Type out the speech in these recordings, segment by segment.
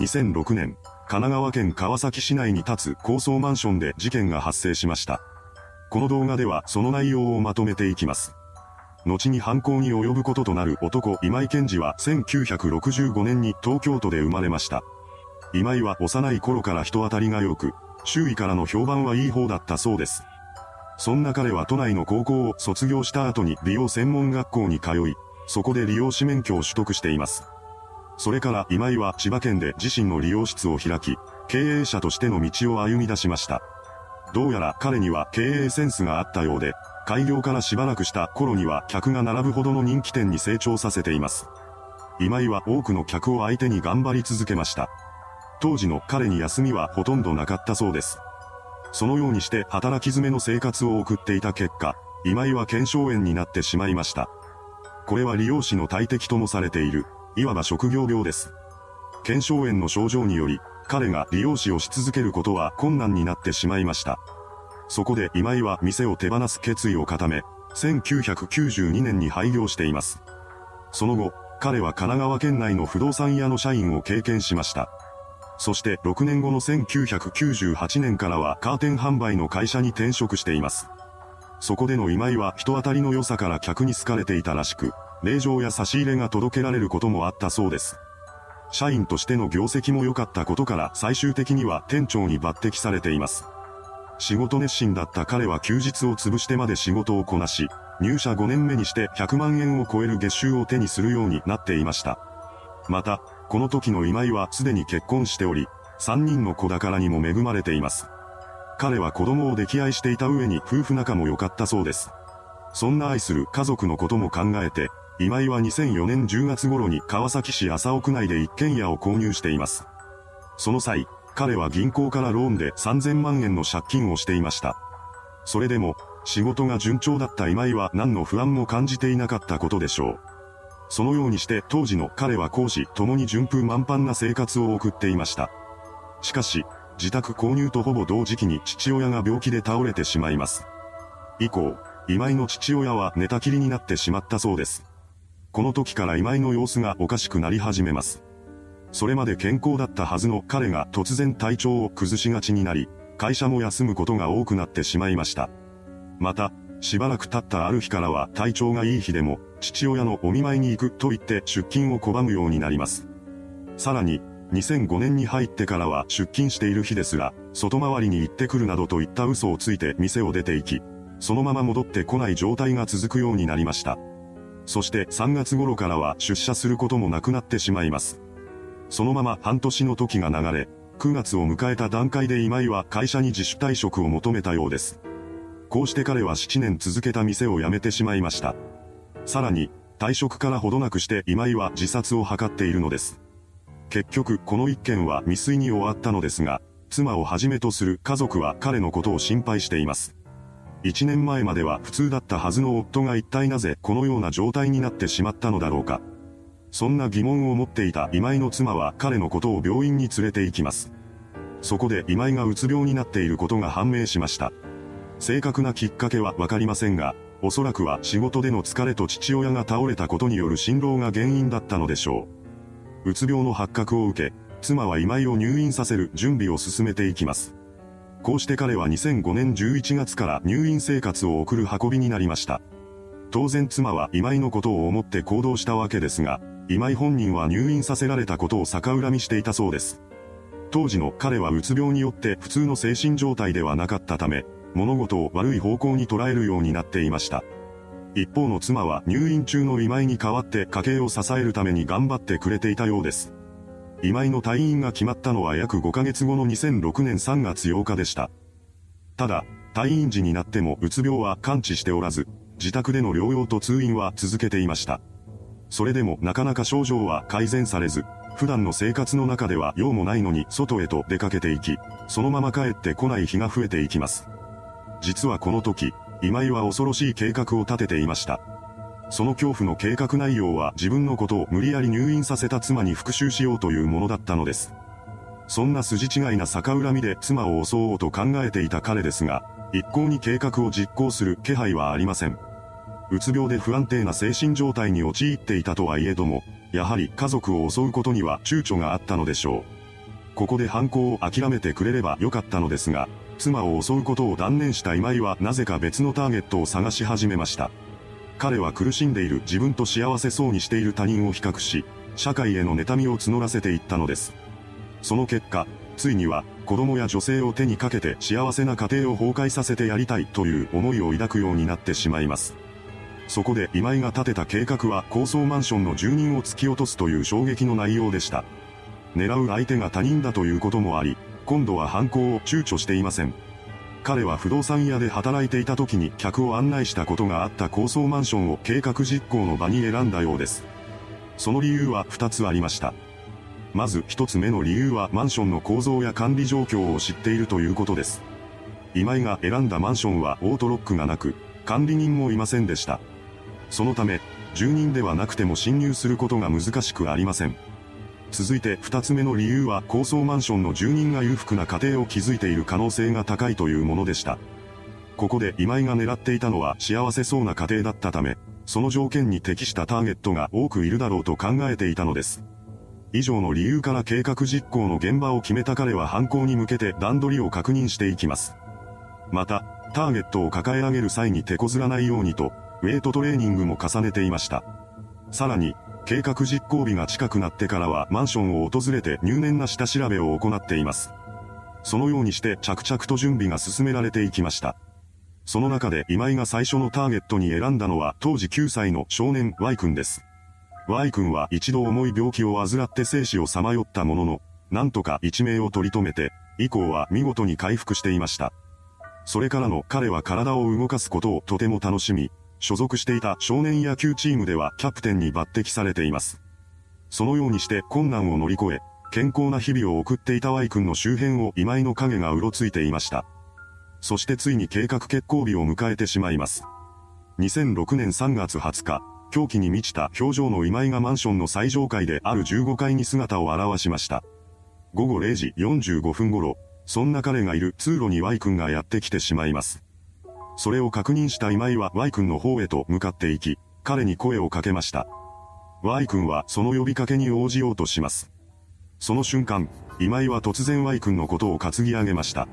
2006年、神奈川県川崎市内に立つ高層マンションで事件が発生しました。この動画ではその内容をまとめていきます。後に犯行に及ぶこととなる男今井健二は1965年に東京都で生まれました。今井は幼い頃から人当たりが良く、周囲からの評判はいい方だったそうです。そんな彼は都内の高校を卒業した後に美容専門学校に通い、そこで理容師免許を取得しています。それから今井は千葉県で自身の理容室を開き、経営者としての道を歩み出しました。どうやら彼には経営センスがあったようで、開業からしばらくした頃には客が並ぶほどの人気店に成長させています。今井は多くの客を相手に頑張り続けました。当時の彼に休みはほとんどなかったそうです。そのようにして働き詰めの生活を送っていた結果、今井は腱鞘炎になってしまいました。これは利用師の大敵ともされている、いわば職業病です。腱鞘炎の症状により、彼が利用師をし続けることは困難になってしまいました。そこで今井は店を手放す決意を固め、1992年に廃業しています。その後、彼は神奈川県内の不動産屋の社員を経験しました。そして6年後の1998年からはカーテン販売の会社に転職しています。そこでの今井は人当たりの良さから客に好かれていたらしく、令状や差し入れが届けられることもあったそうです。社員としての業績も良かったことから最終的には店長に抜擢されています。仕事熱心だった彼は休日を潰してまで仕事をこなし、入社5年目にして100万円を超える月収を手にするようになっていました。また、この時の今井はすでに結婚しており、3人の子宝にも恵まれています。彼は子供を溺愛していた上に夫婦仲も良かったそうです。そんな愛する家族のことも考えて、今井は2004年10月頃に川崎市麻生区内で一軒家を購入しています。その際、彼は銀行からローンで3000万円の借金をしていました。それでも、仕事が順調だった今井は何の不安も感じていなかったことでしょう。そのようにして当時の彼は講師共に順風満帆な生活を送っていました。しかし、自宅購入とほぼ同時期に父親が病気で倒れてしまいます。以降、今井の父親は寝たきりになってしまったそうです。この時から今井の様子がおかしくなり始めます。それまで健康だったはずの彼が突然体調を崩しがちになり、会社も休むことが多くなってしまいました。また、しばらく経ったある日からは体調がいい日でも、父親のお見舞いに行くと言って出勤を拒むようになります。さらに、2005年に入ってからは出勤している日ですら、外回りに行ってくるなどといった嘘をついて店を出て行き、そのまま戻ってこない状態が続くようになりました。そして3月頃からは出社することもなくなってしまいます。そのまま半年の時が流れ、9月を迎えた段階で今井は会社に自主退職を求めたようです。こうして彼は7年続けた店を辞めてしまいました。さらに、退職からほどなくして今井は自殺を図っているのです。結局、この一件は未遂に終わったのですが、妻をはじめとする家族は彼のことを心配しています。1年前までは普通だったはずの夫が一体なぜこのような状態になってしまったのだろうか。そんな疑問を持っていた今井の妻は彼のことを病院に連れて行きます。そこで今井がうつ病になっていることが判明しました。正確なきっかけはわかりませんが、おそらくは仕事での疲れと父親が倒れたことによる心労が原因だったのでしょう。うつ病の発覚を受け、妻は今井を入院させる準備を進めていきます。こうして彼は2005年11月から入院生活を送る運びになりました。当然妻は今井のことを思って行動したわけですが、今井本人は入院させられたことを逆恨みしていたそうです。当時の彼はうつ病によって普通の精神状態ではなかったため、物事を悪い方向に捉えるようになっていました。一方の妻は入院中の今井に代わって家計を支えるために頑張ってくれていたようです。今井の退院が決まったのは約5ヶ月後の2006年3月8日でした。ただ、退院時になってもうつ病は完治しておらず、自宅での療養と通院は続けていました。それでもなかなか症状は改善されず、普段の生活の中では用もないのに外へと出かけていき、そのまま帰ってこない日が増えていきます。実はこの時、今井は恐ろしい計画を立てていました。その恐怖の計画内容は自分のことを無理やり入院させた妻に復讐しようというものだったのです。そんな筋違いな逆恨みで妻を襲おうと考えていた彼ですが、一向に計画を実行する気配はありません。うつ病で不安定な精神状態に陥っていたとはいえども、やはり家族を襲うことには躊躇があったのでしょう。ここで犯行を諦めてくれればよかったのですが、妻を襲うことを断念した今井はなぜか別のターゲットを探し始めました。彼は苦しんでいる自分と幸せそうにしている他人を比較し、社会への妬みを募らせていったのです。その結果、ついには、子供や女性を手にかけて幸せな家庭を崩壊させてやりたいという思いを抱くようになってしまいます。そこで今井が立てた計画は高層マンションの住人を突き落とすという衝撃の内容でした。狙う相手が他人だということもあり、今度は犯行を躊躇していません。彼は不動産屋で働いていた時に客を案内したことがあった高層マンションを計画実行の場に選んだようです。その理由は2つありました。まず1つ目の理由はマンションの構造や管理状況を知っているということです。今井が選んだマンションはオートロックがなく、管理人もいませんでした。そのため、住人ではなくても侵入することが難しくありません。続いて二つ目の理由は高層マンションの住人が裕福な家庭を築いている可能性が高いというものでした。ここで今井が狙っていたのは幸せそうな家庭だったため、その条件に適したターゲットが多くいるだろうと考えていたのです。以上の理由から計画実行の現場を決めた彼は犯行に向けて段取りを確認していきます。また、ターゲットを抱え上げる際に手こずらないようにと、ウェイトトレーニングも重ねていました。さらに、計画実行日が近くなってからはマンションを訪れて入念な下調べを行っています。そのようにして着々と準備が進められていきました。その中で今井が最初のターゲットに選んだのは当時9歳の少年 Y 君です。Y 君は一度重い病気を患って生死をさまよったものの、なんとか一命を取り留めて、以降は見事に回復していました。それからの彼は体を動かすことをとても楽しみ、所属していた少年野球チームではキャプテンに抜擢されています。そのようにして困難を乗り越え、健康な日々を送っていた Y 君の周辺を今井の影がうろついていました。そしてついに計画決行日を迎えてしまいます。2006年3月20日、狂気に満ちた表情の今井がマンションの最上階である15階に姿を現しました。午後0時45分頃、そんな彼がいる通路に Y 君がやってきてしまいます。それを確認した今井は Y 君の方へと向かっていき、彼に声をかけました。Y 君はその呼びかけに応じようとします。その瞬間、今井は突然 Y 君のことを担ぎ上げました。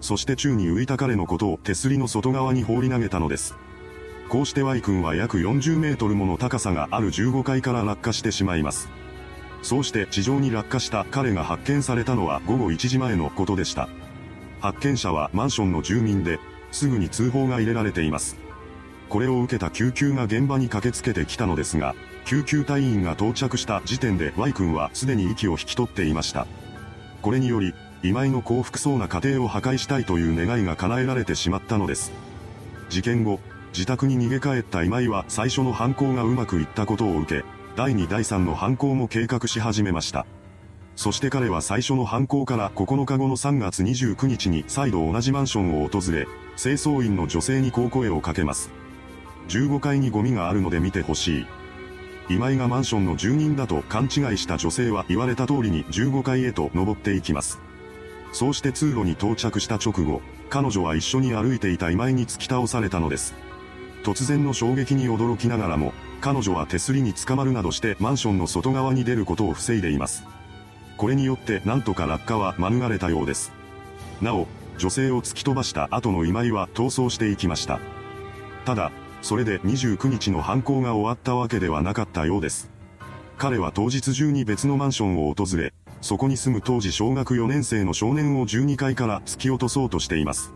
そして宙に浮いた彼のことを手すりの外側に放り投げたのです。こうして Y 君は約40メートルもの高さがある15階から落下してしまいます。そうして地上に落下した彼が発見されたのは午後1時前のことでした。発見者はマンションの住民で、すぐに通報が入れられています。これを受けた救急が現場に駆けつけてきたのですが、救急隊員が到着した時点で Y 君はすでに息を引き取っていました。これにより、今井の幸福そうな家庭を破壊したいという願いが叶えられてしまったのです。事件後、自宅に逃げ帰った今井は最初の犯行がうまくいったことを受け、第2第3の犯行も計画し始めました。そして彼は最初の犯行から9日後の3月29日に再度同じマンションを訪れ、清掃員の女性にこう声をかけます。15階にゴミがあるので見てほしい。今井がマンションの住人だと勘違いした女性は言われた通りに15階へと登っていきます。そうして通路に到着した直後、彼女は一緒に歩いていた今井に突き倒されたのです。突然の衝撃に驚きながらも、彼女は手すりに捕まるなどしてマンションの外側に出ることを防いでいます。これによってなんとか落下は免れたようです。なお、女性を突き飛ばした後の今井は逃走していきました。ただ、それで29日の犯行が終わったわけではなかったようです。彼は当日中に別のマンションを訪れ、そこに住む当時小学4年生の少年を12階から突き落とそうとしています。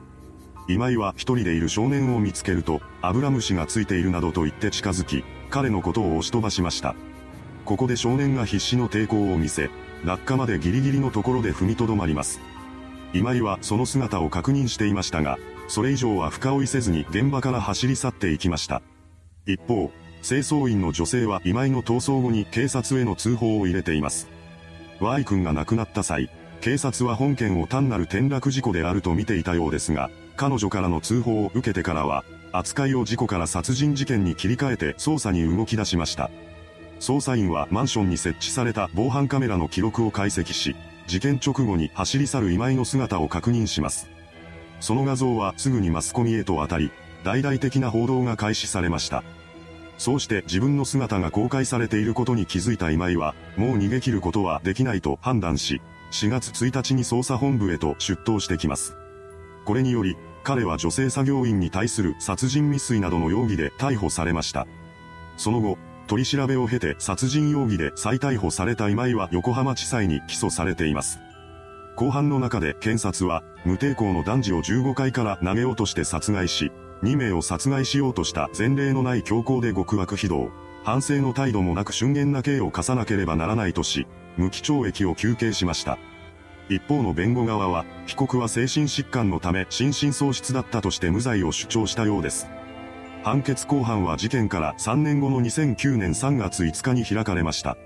今井は一人でいる少年を見つけると、アブラムシがついているなどと言って近づき、彼のことを押し飛ばしました。ここで少年が必死の抵抗を見せ、落下までギリギリのところで踏みとどまります。今井はその姿を確認していましたが、それ以上は深追いせずに現場から走り去っていきました。一方、清掃員の女性は今井の逃走後に警察への通報を入れています。Y 君が亡くなった際、警察は本件を単なる転落事故であると見ていたようですが、彼女からの通報を受けてからは、扱いを事故から殺人事件に切り替えて捜査に動き出しました。捜査員はマンションに設置された防犯カメラの記録を解析し、事件直後に走り去る今井の姿を確認します。その画像はすぐにマスコミへと渡り、大々的な報道が開始されました。そうして自分の姿が公開されていることに気づいた今井は、もう逃げ切ることはできないと判断し、4月1日に捜査本部へと出頭してきます。これにより、彼は女性作業員に対する殺人未遂などの容疑で逮捕されました。その後、取り調べを経て殺人容疑で再逮捕された今井は横浜地裁に起訴されています。後半の中で検察は、無抵抗の男児を15階から投げ落として殺害し、2名を殺害しようとした前例のない強行で極悪非道、反省の態度もなく瞬間な刑を課さなければならないとし、無期懲役を求刑しました。一方の弁護側は、被告は精神疾患のため心神喪失だったとして無罪を主張したようです。判決公判は事件から3年後の2009年3月5日に開かれました。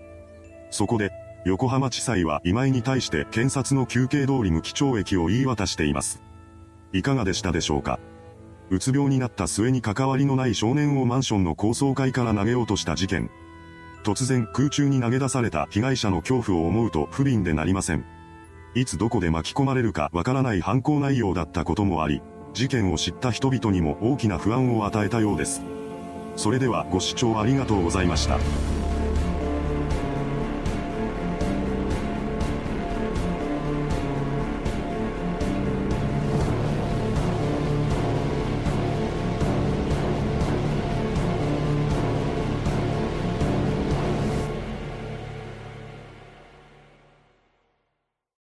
そこで、横浜地裁は今井に対して検察の求刑通り無期懲役を言い渡しています。いかがでしたでしょうかうつ病になった末に関わりのない少年をマンションの高層階から投げ落とした事件。突然空中に投げ出された被害者の恐怖を思うと不憫でなりません。いつどこで巻き込まれるかわからない犯行内容だったこともあり、事件を知った人々にも大きな不安を与えたようです。それではご視聴ありがとうございました。